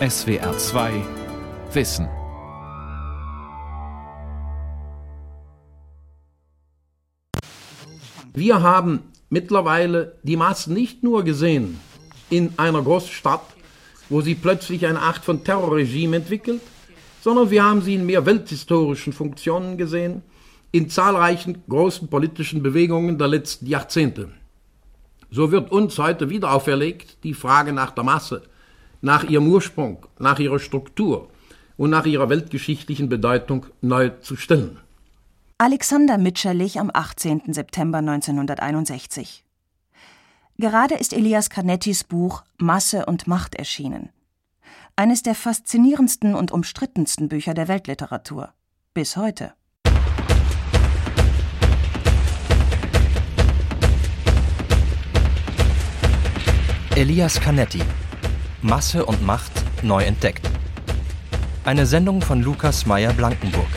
SWR 2 Wissen. Wir haben mittlerweile die Massen nicht nur gesehen in einer Großstadt, wo sie plötzlich eine Art von Terrorregime entwickelt, sondern wir haben sie in mehr welthistorischen Funktionen gesehen, in zahlreichen großen politischen Bewegungen der letzten Jahrzehnte. So wird uns heute wieder auferlegt, die Frage nach der Masse, nach ihrem Ursprung, nach ihrer Struktur und nach ihrer weltgeschichtlichen Bedeutung neu zu stellen. Alexander Mitscherlich am 18. September 1961. Gerade ist Elias Canettis Buch Masse und Macht erschienen. Eines der faszinierendsten und umstrittensten Bücher der Weltliteratur. Bis heute. Elias Canetti Masse und Macht neu entdeckt. Eine Sendung von Lukas Meyer-Blankenburg.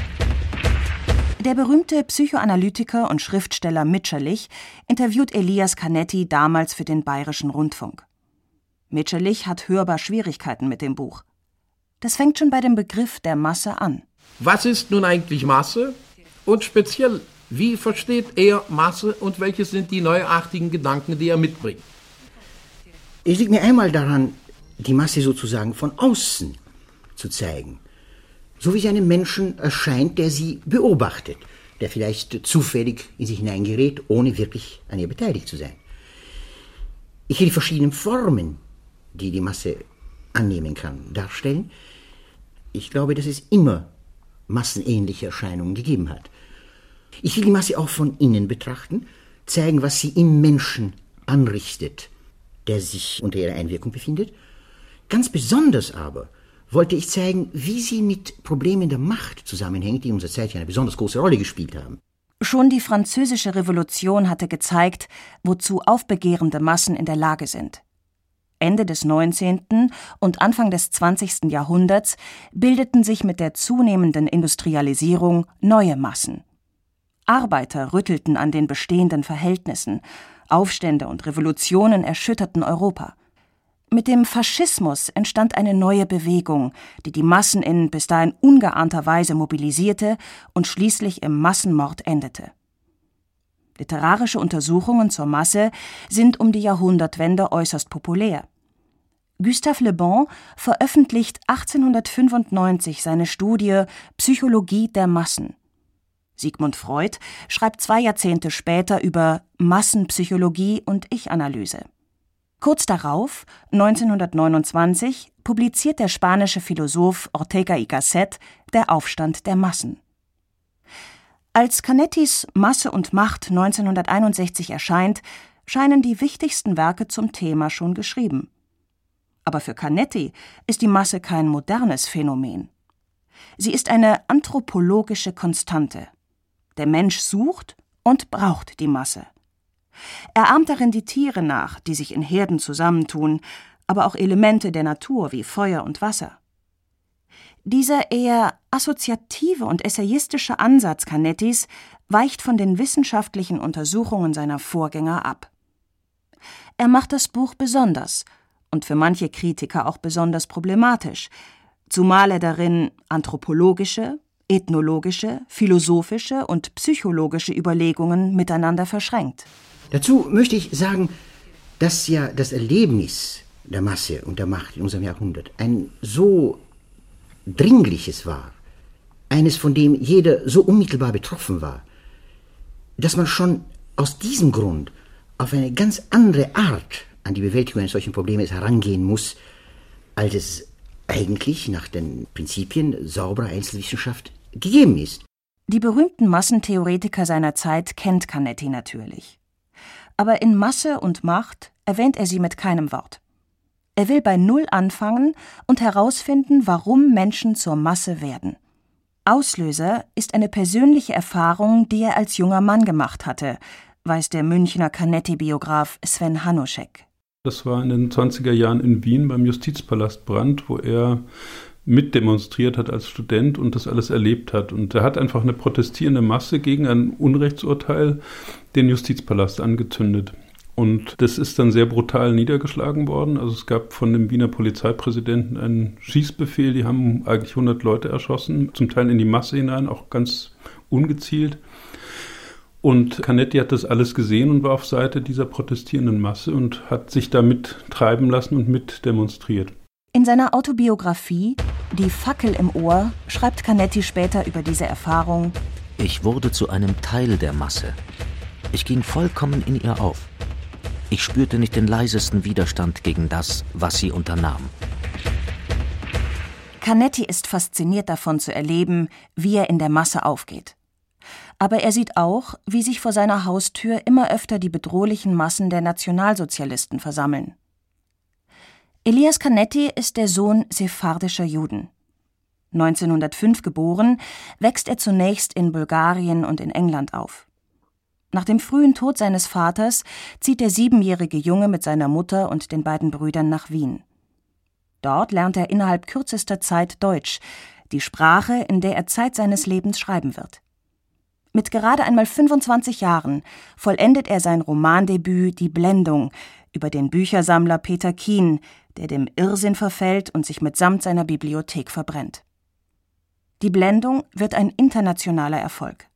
Der berühmte Psychoanalytiker und Schriftsteller Mitscherlich interviewt Elias Canetti damals für den Bayerischen Rundfunk. Mitscherlich hat hörbar Schwierigkeiten mit dem Buch. Das fängt schon bei dem Begriff der Masse an. Was ist nun eigentlich Masse? Und speziell, wie versteht er Masse und welche sind die neuartigen Gedanken, die er mitbringt? Es liegt mir einmal daran, die Masse sozusagen von außen zu zeigen. So wie sie einem Menschen erscheint, der sie beobachtet, der vielleicht zufällig in sich hineingerät, ohne wirklich an ihr beteiligt zu sein. Ich will die verschiedenen Formen, die die Masse annehmen kann, darstellen. Ich glaube, dass es immer massenähnliche Erscheinungen gegeben hat. Ich will die Masse auch von innen betrachten, zeigen, was sie im Menschen anrichtet, der sich unter ihrer Einwirkung befindet. Ganz besonders aber wollte ich zeigen, wie sie mit Problemen der Macht zusammenhängt, die in unserer Zeit eine besonders große Rolle gespielt haben. Schon die Französische Revolution hatte gezeigt, wozu aufbegehrende Massen in der Lage sind. Ende des 19. und Anfang des 20. Jahrhunderts bildeten sich mit der zunehmenden Industrialisierung neue Massen. Arbeiter rüttelten an den bestehenden Verhältnissen, Aufstände und Revolutionen erschütterten Europa. Mit dem Faschismus entstand eine neue Bewegung, die die Massen in bis dahin ungeahnter Weise mobilisierte und schließlich im Massenmord endete. Literarische Untersuchungen zur Masse sind um die Jahrhundertwende äußerst populär. Gustave Le Bon veröffentlicht 1895 seine Studie Psychologie der Massen. Sigmund Freud schreibt zwei Jahrzehnte später über Massenpsychologie und Ich-Analyse. Kurz darauf, 1929, publiziert der spanische Philosoph Ortega y Gasset Der Aufstand der Massen. Als Canettis Masse und Macht 1961 erscheint, scheinen die wichtigsten Werke zum Thema schon geschrieben. Aber für Canetti ist die Masse kein modernes Phänomen. Sie ist eine anthropologische Konstante. Der Mensch sucht und braucht die Masse. Er ahmt darin die Tiere nach, die sich in Herden zusammentun, aber auch Elemente der Natur wie Feuer und Wasser. Dieser eher assoziative und essayistische Ansatz Canettis weicht von den wissenschaftlichen Untersuchungen seiner Vorgänger ab. Er macht das Buch besonders und für manche Kritiker auch besonders problematisch, zumal er darin anthropologische, ethnologische, philosophische und psychologische Überlegungen miteinander verschränkt. Dazu möchte ich sagen, dass ja das Erlebnis der Masse und der Macht in unserem Jahrhundert ein so dringliches war, eines, von dem jeder so unmittelbar betroffen war, dass man schon aus diesem Grund auf eine ganz andere Art an die Bewältigung eines solchen Problems herangehen muss, als es eigentlich nach den Prinzipien sauberer Einzelwissenschaft gegeben ist. Die berühmten Massentheoretiker seiner Zeit kennt Canetti natürlich. Aber in Masse und Macht erwähnt er sie mit keinem Wort. Er will bei Null anfangen und herausfinden, warum Menschen zur Masse werden. Auslöser ist eine persönliche Erfahrung, die er als junger Mann gemacht hatte, weiß der Münchner Canetti-Biograf Sven Hanuschek. Das war in den 20er Jahren in Wien beim Justizpalast Brand, wo er mitdemonstriert hat als Student und das alles erlebt hat. Und er hat einfach eine protestierende Masse gegen ein Unrechtsurteil den Justizpalast angezündet. Und das ist dann sehr brutal niedergeschlagen worden. Also es gab von dem Wiener Polizeipräsidenten einen Schießbefehl, die haben eigentlich 100 Leute erschossen, zum Teil in die Masse hinein, auch ganz ungezielt. Und Canetti hat das alles gesehen und war auf Seite dieser protestierenden Masse und hat sich damit treiben lassen und mit demonstriert. In seiner Autobiografie Die Fackel im Ohr schreibt Canetti später über diese Erfahrung Ich wurde zu einem Teil der Masse. Ich ging vollkommen in ihr auf. Ich spürte nicht den leisesten Widerstand gegen das, was sie unternahm. Canetti ist fasziniert davon zu erleben, wie er in der Masse aufgeht. Aber er sieht auch, wie sich vor seiner Haustür immer öfter die bedrohlichen Massen der Nationalsozialisten versammeln. Elias Canetti ist der Sohn sephardischer Juden. 1905 geboren, wächst er zunächst in Bulgarien und in England auf. Nach dem frühen Tod seines Vaters zieht der siebenjährige Junge mit seiner Mutter und den beiden Brüdern nach Wien. Dort lernt er innerhalb kürzester Zeit Deutsch, die Sprache, in der er Zeit seines Lebens schreiben wird. Mit gerade einmal 25 Jahren vollendet er sein Romandebüt Die Blendung über den Büchersammler Peter Kien, der dem Irrsinn verfällt und sich mitsamt seiner Bibliothek verbrennt. Die Blendung wird ein internationaler Erfolg.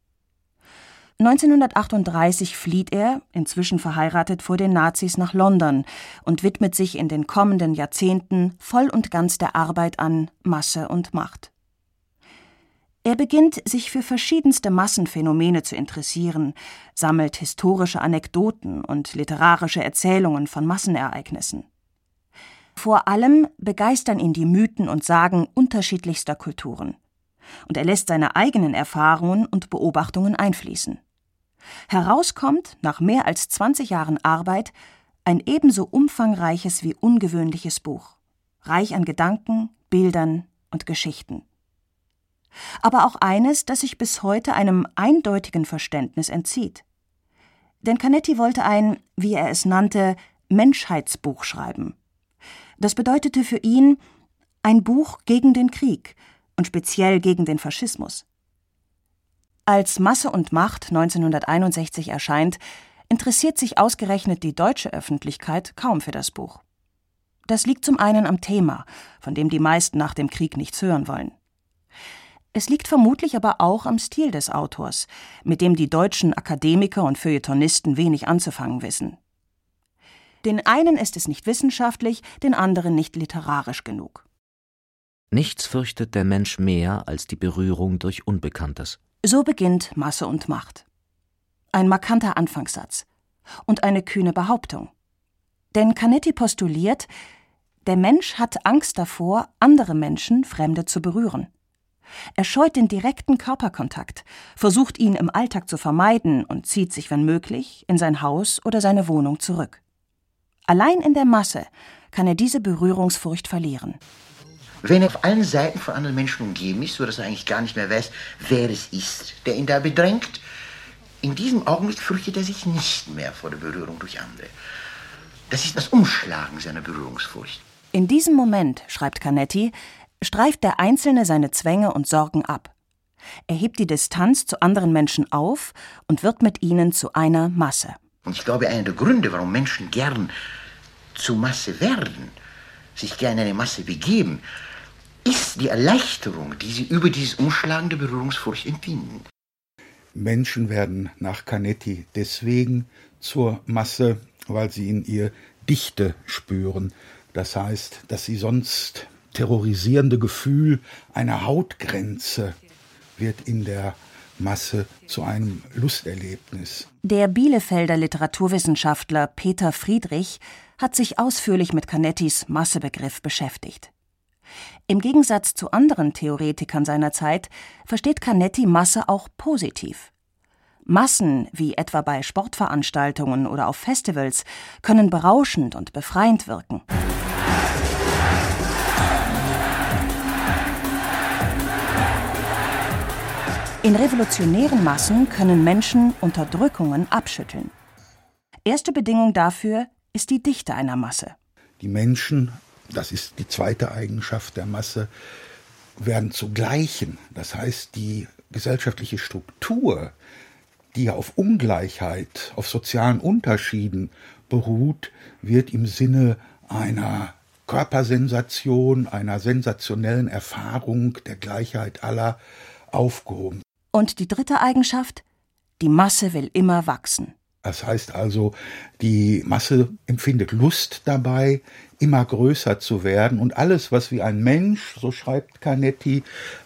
1938 flieht er, inzwischen verheiratet, vor den Nazis nach London und widmet sich in den kommenden Jahrzehnten voll und ganz der Arbeit an Masse und Macht. Er beginnt, sich für verschiedenste Massenphänomene zu interessieren, sammelt historische Anekdoten und literarische Erzählungen von Massenereignissen. Vor allem begeistern ihn die Mythen und Sagen unterschiedlichster Kulturen. Und er lässt seine eigenen Erfahrungen und Beobachtungen einfließen. Herauskommt, nach mehr als 20 Jahren Arbeit, ein ebenso umfangreiches wie ungewöhnliches Buch, reich an Gedanken, Bildern und Geschichten. Aber auch eines, das sich bis heute einem eindeutigen Verständnis entzieht. Denn Canetti wollte ein, wie er es nannte, Menschheitsbuch schreiben. Das bedeutete für ihn ein Buch gegen den Krieg und speziell gegen den Faschismus. Als Masse und Macht 1961 erscheint, interessiert sich ausgerechnet die deutsche Öffentlichkeit kaum für das Buch. Das liegt zum einen am Thema, von dem die meisten nach dem Krieg nichts hören wollen. Es liegt vermutlich aber auch am Stil des Autors, mit dem die deutschen Akademiker und Feuilletonisten wenig anzufangen wissen. Den einen ist es nicht wissenschaftlich, den anderen nicht literarisch genug. Nichts fürchtet der Mensch mehr als die Berührung durch Unbekanntes. So beginnt Masse und Macht. Ein markanter Anfangssatz und eine kühne Behauptung. Denn Canetti postuliert, der Mensch hat Angst davor, andere Menschen, Fremde zu berühren. Er scheut den direkten Körperkontakt, versucht ihn im Alltag zu vermeiden und zieht sich, wenn möglich, in sein Haus oder seine Wohnung zurück. Allein in der Masse kann er diese Berührungsfurcht verlieren. Wenn er auf allen Seiten von anderen Menschen umgeben ist, sodass er eigentlich gar nicht mehr weiß, wer es ist, der ihn da bedrängt, in diesem Augenblick fürchtet er sich nicht mehr vor der Berührung durch andere. Das ist das Umschlagen seiner Berührungsfurcht. In diesem Moment, schreibt Canetti, streift der Einzelne seine Zwänge und Sorgen ab. Er hebt die Distanz zu anderen Menschen auf und wird mit ihnen zu einer Masse. Und ich glaube, einer der Gründe, warum Menschen gern zu Masse werden, sich gerne eine Masse begeben, ist die Erleichterung, die sie über dieses Umschlagen der Berührungsfurcht empfinden. Menschen werden nach Canetti deswegen zur Masse, weil sie in ihr Dichte spüren. Das heißt, dass sie sonst terrorisierende Gefühl einer Hautgrenze wird in der Masse zu einem Lusterlebnis. Der Bielefelder Literaturwissenschaftler Peter Friedrich hat sich ausführlich mit Canettis Massebegriff beschäftigt. Im Gegensatz zu anderen Theoretikern seiner Zeit versteht Canetti Masse auch positiv. Massen, wie etwa bei Sportveranstaltungen oder auf Festivals, können berauschend und befreiend wirken. In revolutionären Massen können Menschen Unterdrückungen abschütteln. Erste Bedingung dafür ist die Dichte einer Masse. Die Menschen das ist die zweite Eigenschaft der Masse, werden zu Gleichen. Das heißt, die gesellschaftliche Struktur, die auf Ungleichheit, auf sozialen Unterschieden beruht, wird im Sinne einer Körpersensation, einer sensationellen Erfahrung der Gleichheit aller aufgehoben. Und die dritte Eigenschaft? Die Masse will immer wachsen. Das heißt also, die Masse empfindet Lust dabei, immer größer zu werden und alles, was wie ein Mensch, so schreibt Canetti,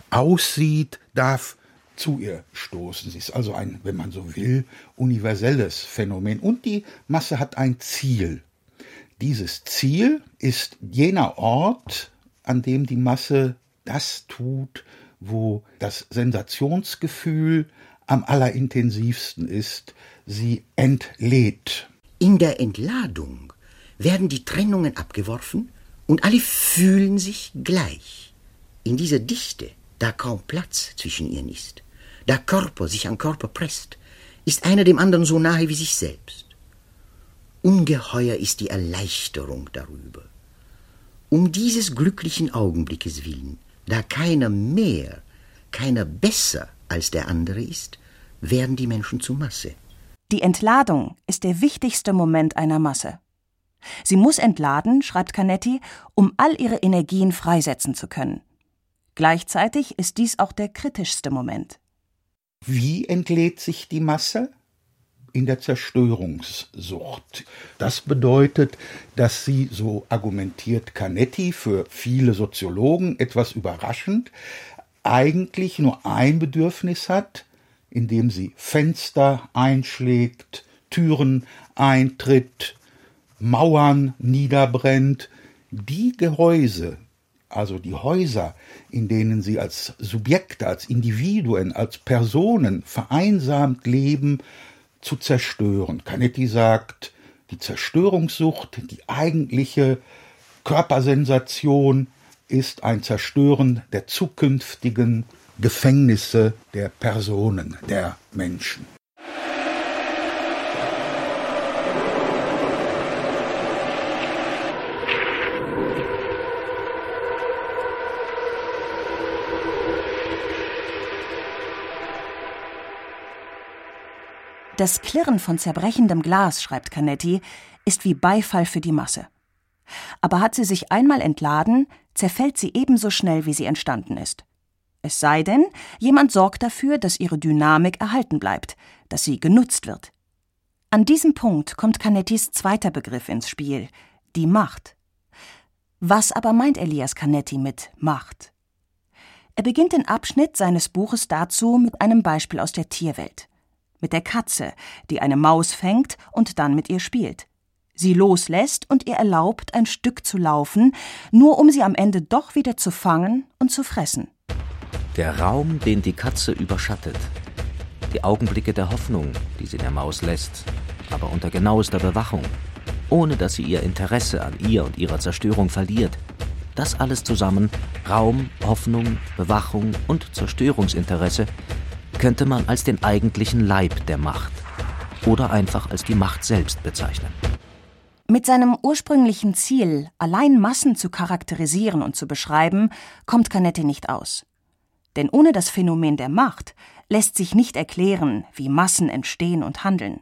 aussieht, darf zu ihr stoßen. Sie ist also ein, wenn man so will, universelles Phänomen. Und die Masse hat ein Ziel. Dieses Ziel ist jener Ort, an dem die Masse das tut, wo das Sensationsgefühl am allerintensivsten ist. Sie entlädt. In der Entladung werden die Trennungen abgeworfen und alle fühlen sich gleich. In dieser Dichte, da kaum Platz zwischen ihnen ist, da Körper sich an Körper presst, ist einer dem anderen so nahe wie sich selbst. Ungeheuer ist die Erleichterung darüber. Um dieses glücklichen Augenblickes willen, da keiner mehr, keiner besser als der andere ist, werden die Menschen zu Masse. Die Entladung ist der wichtigste Moment einer Masse. Sie muss entladen, schreibt Canetti, um all ihre Energien freisetzen zu können. Gleichzeitig ist dies auch der kritischste Moment. Wie entlädt sich die Masse? In der Zerstörungssucht. Das bedeutet, dass sie, so argumentiert Canetti für viele Soziologen etwas überraschend, eigentlich nur ein Bedürfnis hat, indem sie Fenster einschlägt, Türen eintritt, Mauern niederbrennt, die Gehäuse, also die Häuser, in denen sie als Subjekte, als Individuen, als Personen vereinsamt leben, zu zerstören. Canetti sagt, die Zerstörungssucht, die eigentliche Körpersensation ist ein Zerstören der zukünftigen Gefängnisse der Personen, der Menschen. Das Klirren von zerbrechendem Glas, schreibt Canetti, ist wie Beifall für die Masse. Aber hat sie sich einmal entladen, zerfällt sie ebenso schnell, wie sie entstanden ist. Es sei denn, jemand sorgt dafür, dass ihre Dynamik erhalten bleibt, dass sie genutzt wird. An diesem Punkt kommt Canettis zweiter Begriff ins Spiel, die Macht. Was aber meint Elias Canetti mit Macht? Er beginnt den Abschnitt seines Buches dazu mit einem Beispiel aus der Tierwelt mit der Katze, die eine Maus fängt und dann mit ihr spielt. Sie loslässt und ihr erlaubt, ein Stück zu laufen, nur um sie am Ende doch wieder zu fangen und zu fressen. Der Raum, den die Katze überschattet. Die Augenblicke der Hoffnung, die sie der Maus lässt, aber unter genauester Bewachung, ohne dass sie ihr Interesse an ihr und ihrer Zerstörung verliert. Das alles zusammen, Raum, Hoffnung, Bewachung und Zerstörungsinteresse, könnte man als den eigentlichen Leib der Macht oder einfach als die Macht selbst bezeichnen. Mit seinem ursprünglichen Ziel, allein Massen zu charakterisieren und zu beschreiben, kommt Canetti nicht aus. Denn ohne das Phänomen der Macht lässt sich nicht erklären, wie Massen entstehen und handeln.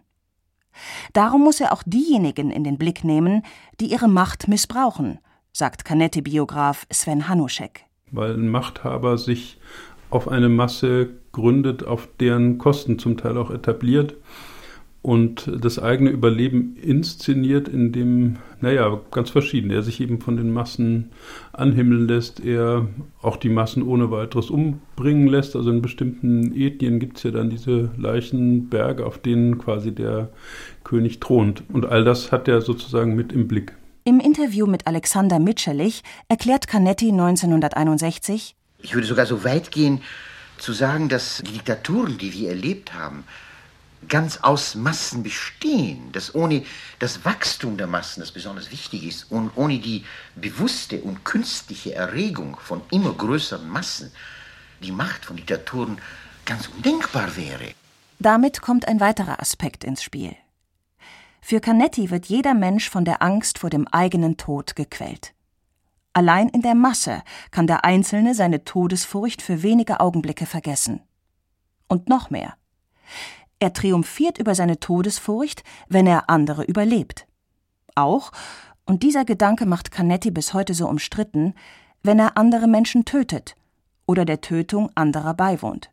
Darum muss er auch diejenigen in den Blick nehmen, die ihre Macht missbrauchen, sagt Canetti-Biograf Sven Hanuschek. Weil ein Machthaber sich auf eine Masse gründet, auf deren Kosten zum Teil auch etabliert und das eigene Überleben inszeniert, indem, naja, ganz verschieden, er sich eben von den Massen anhimmeln lässt, er auch die Massen ohne weiteres umbringen lässt. Also in bestimmten Ethnien gibt es ja dann diese Leichenberge, auf denen quasi der König thront. Und all das hat er sozusagen mit im Blick. Im Interview mit Alexander Mitscherlich erklärt Canetti 1961, ich würde sogar so weit gehen, zu sagen, dass die Diktaturen, die wir erlebt haben, ganz aus Massen bestehen, dass ohne das Wachstum der Massen, das besonders wichtig ist, und ohne die bewusste und künstliche Erregung von immer größeren Massen, die Macht von Diktaturen ganz undenkbar wäre. Damit kommt ein weiterer Aspekt ins Spiel. Für Canetti wird jeder Mensch von der Angst vor dem eigenen Tod gequält. Allein in der Masse kann der Einzelne seine Todesfurcht für wenige Augenblicke vergessen. Und noch mehr. Er triumphiert über seine Todesfurcht, wenn er andere überlebt. Auch, und dieser Gedanke macht Canetti bis heute so umstritten, wenn er andere Menschen tötet oder der Tötung anderer beiwohnt.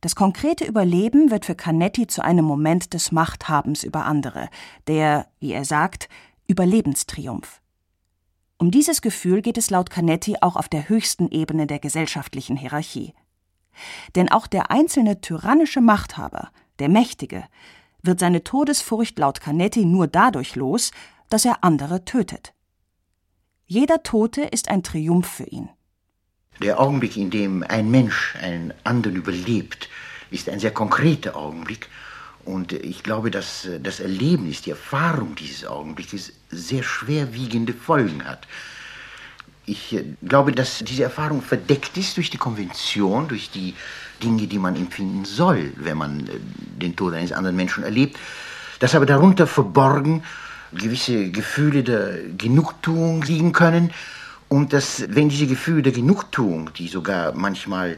Das konkrete Überleben wird für Canetti zu einem Moment des Machthabens über andere, der, wie er sagt, Überlebenstriumph. Um dieses Gefühl geht es laut Canetti auch auf der höchsten Ebene der gesellschaftlichen Hierarchie. Denn auch der einzelne tyrannische Machthaber, der Mächtige, wird seine Todesfurcht laut Canetti nur dadurch los, dass er andere tötet. Jeder Tote ist ein Triumph für ihn. Der Augenblick, in dem ein Mensch einen anderen überlebt, ist ein sehr konkreter Augenblick. Und ich glaube, dass das Erlebnis, die Erfahrung dieses Augenblickes sehr schwerwiegende Folgen hat. Ich glaube, dass diese Erfahrung verdeckt ist durch die Konvention, durch die Dinge, die man empfinden soll, wenn man den Tod eines anderen Menschen erlebt, dass aber darunter verborgen gewisse Gefühle der Genugtuung liegen können und dass, wenn diese Gefühle der Genugtuung, die sogar manchmal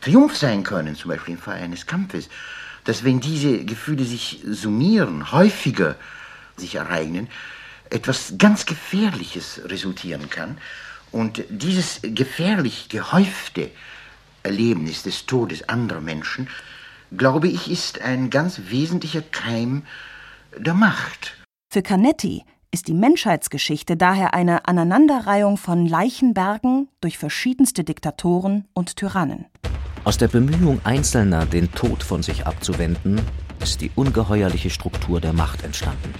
Triumph sein können, zum Beispiel im Fall eines Kampfes, dass wenn diese Gefühle sich summieren, häufiger sich ereignen, etwas ganz Gefährliches resultieren kann. Und dieses gefährlich gehäufte Erlebnis des Todes anderer Menschen, glaube ich, ist ein ganz wesentlicher Keim der Macht. Für Canetti ist die Menschheitsgeschichte daher eine Aneinanderreihung von Leichenbergen durch verschiedenste Diktatoren und Tyrannen. Aus der Bemühung Einzelner, den Tod von sich abzuwenden, ist die ungeheuerliche Struktur der Macht entstanden.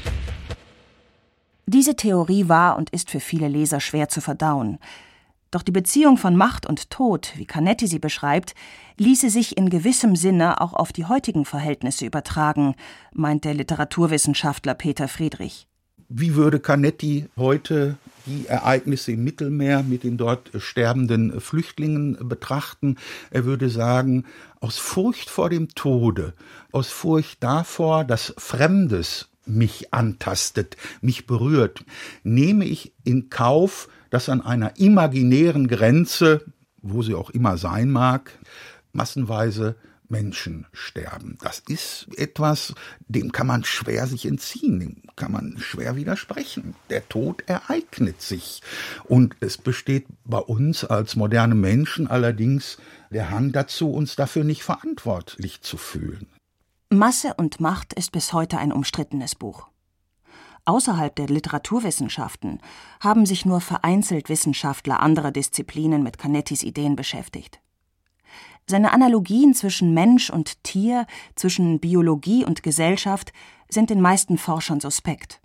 Diese Theorie war und ist für viele Leser schwer zu verdauen. Doch die Beziehung von Macht und Tod, wie Canetti sie beschreibt, ließe sich in gewissem Sinne auch auf die heutigen Verhältnisse übertragen, meint der Literaturwissenschaftler Peter Friedrich wie würde Canetti heute die Ereignisse im Mittelmeer mit den dort sterbenden Flüchtlingen betrachten. Er würde sagen, aus Furcht vor dem Tode, aus Furcht davor, dass Fremdes mich antastet, mich berührt, nehme ich in Kauf, dass an einer imaginären Grenze, wo sie auch immer sein mag, massenweise Menschen sterben. Das ist etwas, dem kann man schwer sich entziehen, dem kann man schwer widersprechen. Der Tod ereignet sich. Und es besteht bei uns als moderne Menschen allerdings der Hang dazu, uns dafür nicht verantwortlich zu fühlen. Masse und Macht ist bis heute ein umstrittenes Buch. Außerhalb der Literaturwissenschaften haben sich nur vereinzelt Wissenschaftler anderer Disziplinen mit Canettis Ideen beschäftigt. Seine Analogien zwischen Mensch und Tier, zwischen Biologie und Gesellschaft sind den meisten Forschern suspekt.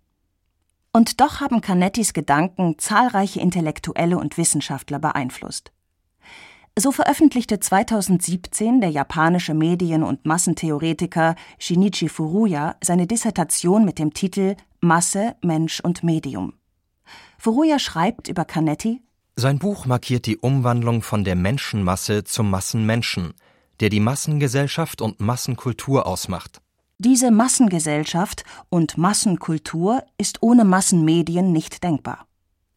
Und doch haben Canettis Gedanken zahlreiche Intellektuelle und Wissenschaftler beeinflusst. So veröffentlichte 2017 der japanische Medien- und Massentheoretiker Shinichi Furuya seine Dissertation mit dem Titel Masse, Mensch und Medium. Furuya schreibt über Canetti sein Buch markiert die Umwandlung von der Menschenmasse zum Massenmenschen, der die Massengesellschaft und Massenkultur ausmacht. Diese Massengesellschaft und Massenkultur ist ohne Massenmedien nicht denkbar.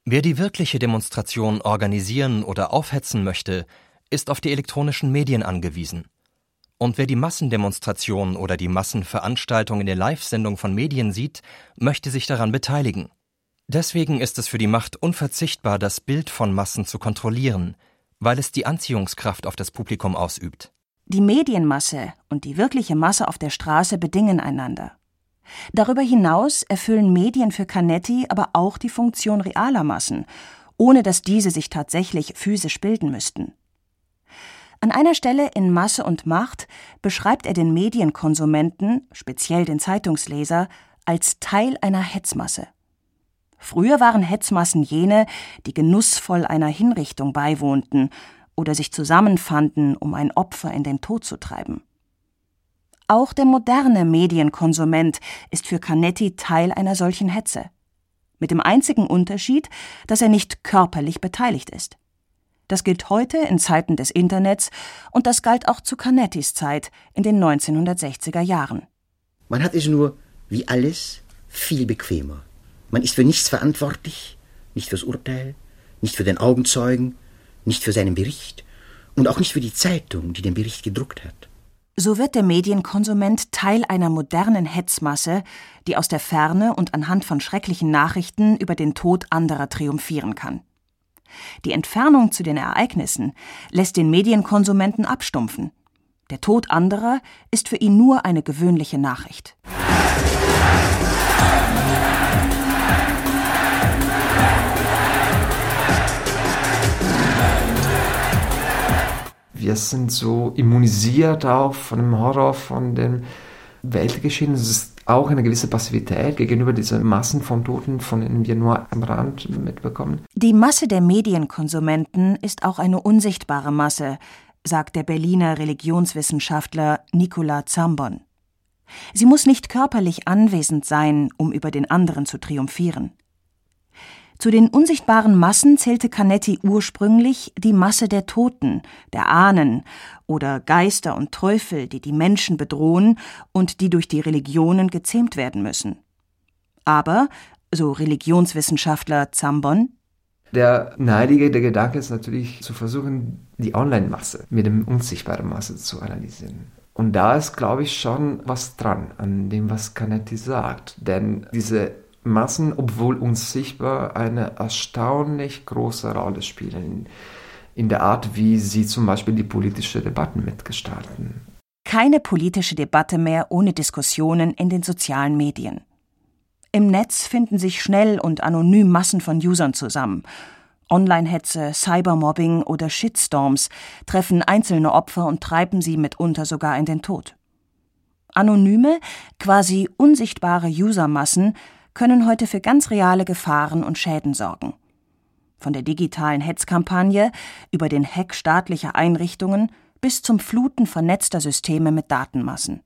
Wer die wirkliche Demonstration organisieren oder aufhetzen möchte, ist auf die elektronischen Medien angewiesen. Und wer die Massendemonstration oder die Massenveranstaltung in der Live-Sendung von Medien sieht, möchte sich daran beteiligen. Deswegen ist es für die Macht unverzichtbar, das Bild von Massen zu kontrollieren, weil es die Anziehungskraft auf das Publikum ausübt. Die Medienmasse und die wirkliche Masse auf der Straße bedingen einander. Darüber hinaus erfüllen Medien für Canetti aber auch die Funktion realer Massen, ohne dass diese sich tatsächlich physisch bilden müssten. An einer Stelle in Masse und Macht beschreibt er den Medienkonsumenten, speziell den Zeitungsleser, als Teil einer Hetzmasse. Früher waren Hetzmassen jene, die genussvoll einer Hinrichtung beiwohnten oder sich zusammenfanden, um ein Opfer in den Tod zu treiben. Auch der moderne Medienkonsument ist für Canetti Teil einer solchen Hetze. Mit dem einzigen Unterschied, dass er nicht körperlich beteiligt ist. Das gilt heute in Zeiten des Internets und das galt auch zu Canettis Zeit in den 1960er Jahren. Man hat es nur, wie alles, viel bequemer. Man ist für nichts verantwortlich, nicht fürs Urteil, nicht für den Augenzeugen, nicht für seinen Bericht und auch nicht für die Zeitung, die den Bericht gedruckt hat. So wird der Medienkonsument Teil einer modernen Hetzmasse, die aus der Ferne und anhand von schrecklichen Nachrichten über den Tod anderer triumphieren kann. Die Entfernung zu den Ereignissen lässt den Medienkonsumenten abstumpfen. Der Tod anderer ist für ihn nur eine gewöhnliche Nachricht. Wir sind so immunisiert auch von dem Horror, von dem Weltgeschehen. Es ist auch eine gewisse Passivität gegenüber diesen Massen von Toten, von denen wir nur am Rand mitbekommen. Die Masse der Medienkonsumenten ist auch eine unsichtbare Masse, sagt der Berliner Religionswissenschaftler Nicola Zambon. Sie muss nicht körperlich anwesend sein, um über den anderen zu triumphieren. Zu den unsichtbaren Massen zählte Canetti ursprünglich die Masse der Toten, der Ahnen oder Geister und Teufel, die die Menschen bedrohen und die durch die Religionen gezähmt werden müssen. Aber, so Religionswissenschaftler Zambon, der neidige der Gedanke ist natürlich zu versuchen, die Online-Masse mit dem unsichtbaren Masse zu analysieren. Und da ist, glaube ich, schon was dran an dem, was Canetti sagt. Denn diese Massen, obwohl unsichtbar, eine erstaunlich große Rolle spielen in der Art, wie sie zum Beispiel die politische Debatten mitgestalten. Keine politische Debatte mehr ohne Diskussionen in den sozialen Medien. Im Netz finden sich schnell und anonym Massen von Usern zusammen. Online-Hetze, Cybermobbing oder Shitstorms treffen einzelne Opfer und treiben sie mitunter sogar in den Tod. Anonyme, quasi unsichtbare Usermassen können heute für ganz reale Gefahren und Schäden sorgen. Von der digitalen Hetzkampagne über den Hack staatlicher Einrichtungen bis zum Fluten vernetzter Systeme mit Datenmassen.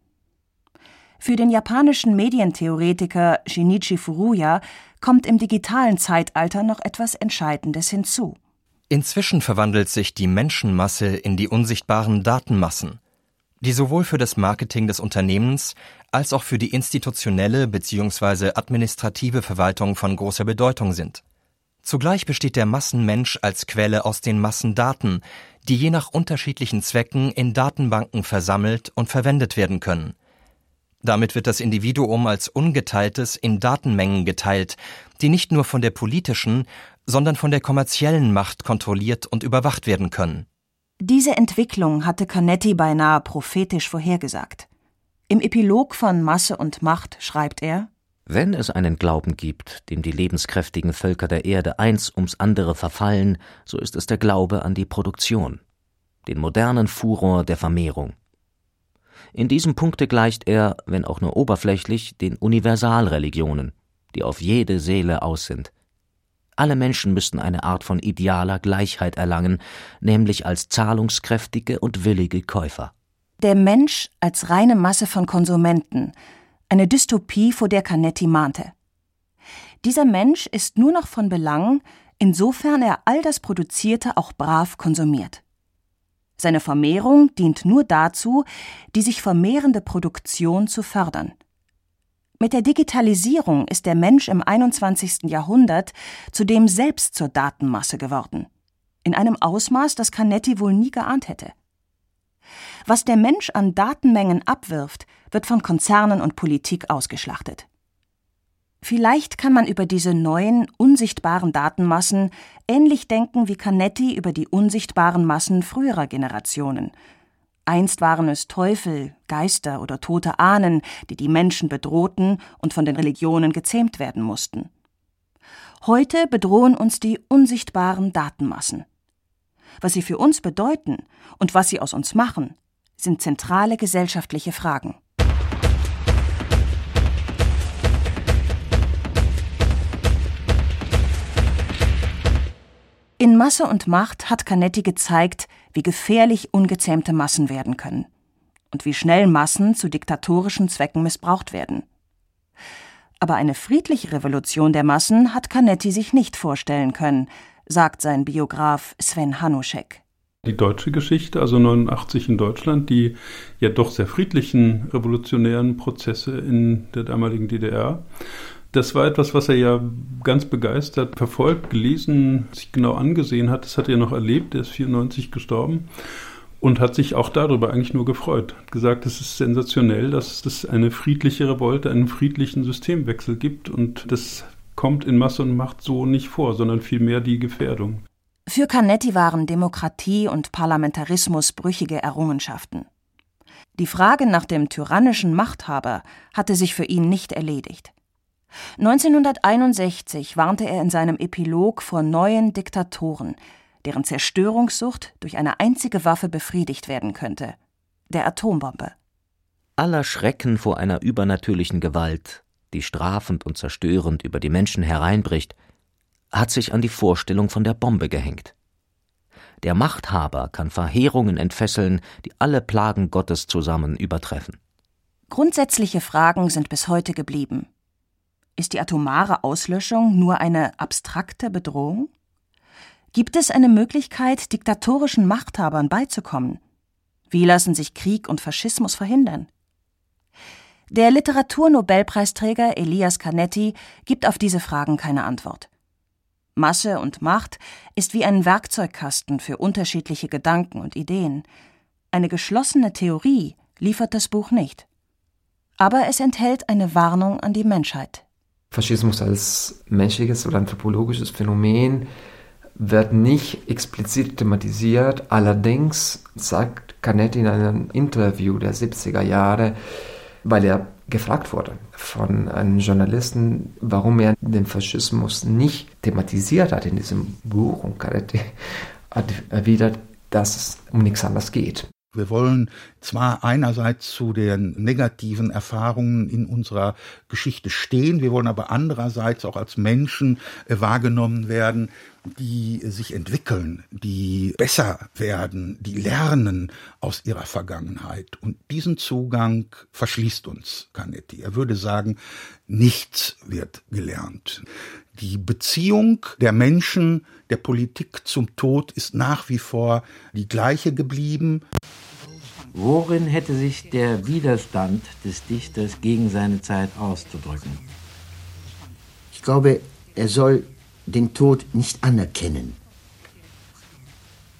Für den japanischen Medientheoretiker Shinichi Furuya kommt im digitalen Zeitalter noch etwas Entscheidendes hinzu. Inzwischen verwandelt sich die Menschenmasse in die unsichtbaren Datenmassen, die sowohl für das Marketing des Unternehmens als auch für die institutionelle bzw. administrative Verwaltung von großer Bedeutung sind. Zugleich besteht der Massenmensch als Quelle aus den Massendaten, die je nach unterschiedlichen Zwecken in Datenbanken versammelt und verwendet werden können. Damit wird das Individuum als Ungeteiltes in Datenmengen geteilt, die nicht nur von der politischen, sondern von der kommerziellen Macht kontrolliert und überwacht werden können. Diese Entwicklung hatte Canetti beinahe prophetisch vorhergesagt. Im Epilog von Masse und Macht schreibt er Wenn es einen Glauben gibt, dem die lebenskräftigen Völker der Erde eins ums andere verfallen, so ist es der Glaube an die Produktion, den modernen Furor der Vermehrung. In diesem Punkte gleicht er, wenn auch nur oberflächlich, den Universalreligionen, die auf jede Seele aus sind. Alle Menschen müssten eine Art von idealer Gleichheit erlangen, nämlich als zahlungskräftige und willige Käufer. Der Mensch als reine Masse von Konsumenten, eine Dystopie, vor der Canetti mahnte. Dieser Mensch ist nur noch von Belang, insofern er all das Produzierte auch brav konsumiert. Seine Vermehrung dient nur dazu, die sich vermehrende Produktion zu fördern. Mit der Digitalisierung ist der Mensch im 21. Jahrhundert zudem selbst zur Datenmasse geworden. In einem Ausmaß, das Canetti wohl nie geahnt hätte. Was der Mensch an Datenmengen abwirft, wird von Konzernen und Politik ausgeschlachtet. Vielleicht kann man über diese neuen, unsichtbaren Datenmassen ähnlich denken wie Canetti über die unsichtbaren Massen früherer Generationen. Einst waren es Teufel, Geister oder tote Ahnen, die die Menschen bedrohten und von den Religionen gezähmt werden mussten. Heute bedrohen uns die unsichtbaren Datenmassen. Was sie für uns bedeuten und was sie aus uns machen, sind zentrale gesellschaftliche Fragen. In Masse und Macht hat Canetti gezeigt, wie gefährlich ungezähmte Massen werden können und wie schnell Massen zu diktatorischen Zwecken missbraucht werden. Aber eine friedliche Revolution der Massen hat Canetti sich nicht vorstellen können, sagt sein Biograf Sven Hanuschek. Die deutsche Geschichte, also 89 in Deutschland, die ja doch sehr friedlichen revolutionären Prozesse in der damaligen DDR, das war etwas, was er ja ganz begeistert verfolgt, gelesen, sich genau angesehen hat. Das hat er noch erlebt. Er ist 94 gestorben. und hat sich auch darüber eigentlich nur gefreut. Hat gesagt, es ist sensationell, dass es eine friedliche Revolte, einen friedlichen Systemwechsel gibt und das kommt in Masse und Macht so nicht vor, sondern vielmehr die Gefährdung. Für Canetti waren Demokratie und Parlamentarismus brüchige Errungenschaften. Die Frage nach dem tyrannischen Machthaber hatte sich für ihn nicht erledigt. 1961 warnte er in seinem Epilog vor neuen Diktatoren, deren Zerstörungssucht durch eine einzige Waffe befriedigt werden könnte der Atombombe. Aller Schrecken vor einer übernatürlichen Gewalt, die strafend und zerstörend über die Menschen hereinbricht, hat sich an die Vorstellung von der Bombe gehängt. Der Machthaber kann Verheerungen entfesseln, die alle Plagen Gottes zusammen übertreffen. Grundsätzliche Fragen sind bis heute geblieben. Ist die atomare Auslöschung nur eine abstrakte Bedrohung? Gibt es eine Möglichkeit, diktatorischen Machthabern beizukommen? Wie lassen sich Krieg und Faschismus verhindern? Der Literaturnobelpreisträger Elias Canetti gibt auf diese Fragen keine Antwort. Masse und Macht ist wie ein Werkzeugkasten für unterschiedliche Gedanken und Ideen. Eine geschlossene Theorie liefert das Buch nicht. Aber es enthält eine Warnung an die Menschheit. Faschismus als menschliches oder anthropologisches Phänomen wird nicht explizit thematisiert. Allerdings sagt Canetti in einem Interview der 70er Jahre, weil er gefragt wurde von einem Journalisten, warum er den Faschismus nicht thematisiert hat in diesem Buch. Und Canetti hat erwidert, dass es um nichts anderes geht. Wir wollen zwar einerseits zu den negativen Erfahrungen in unserer Geschichte stehen, wir wollen aber andererseits auch als Menschen äh, wahrgenommen werden, die sich entwickeln, die besser werden, die lernen aus ihrer Vergangenheit. Und diesen Zugang verschließt uns Canetti. Er würde sagen, nichts wird gelernt. Die Beziehung der Menschen, der Politik zum Tod ist nach wie vor die gleiche geblieben. Worin hätte sich der Widerstand des Dichters gegen seine Zeit auszudrücken? Ich glaube, er soll den Tod nicht anerkennen.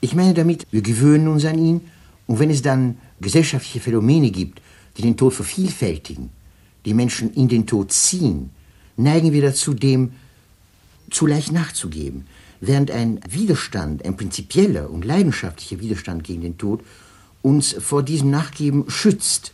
Ich meine damit, wir gewöhnen uns an ihn und wenn es dann gesellschaftliche Phänomene gibt, die den Tod vervielfältigen, die Menschen in den Tod ziehen, neigen wir dazu, dem zu leicht nachzugeben, während ein Widerstand, ein prinzipieller und leidenschaftlicher Widerstand gegen den Tod uns vor diesem Nachgeben schützt.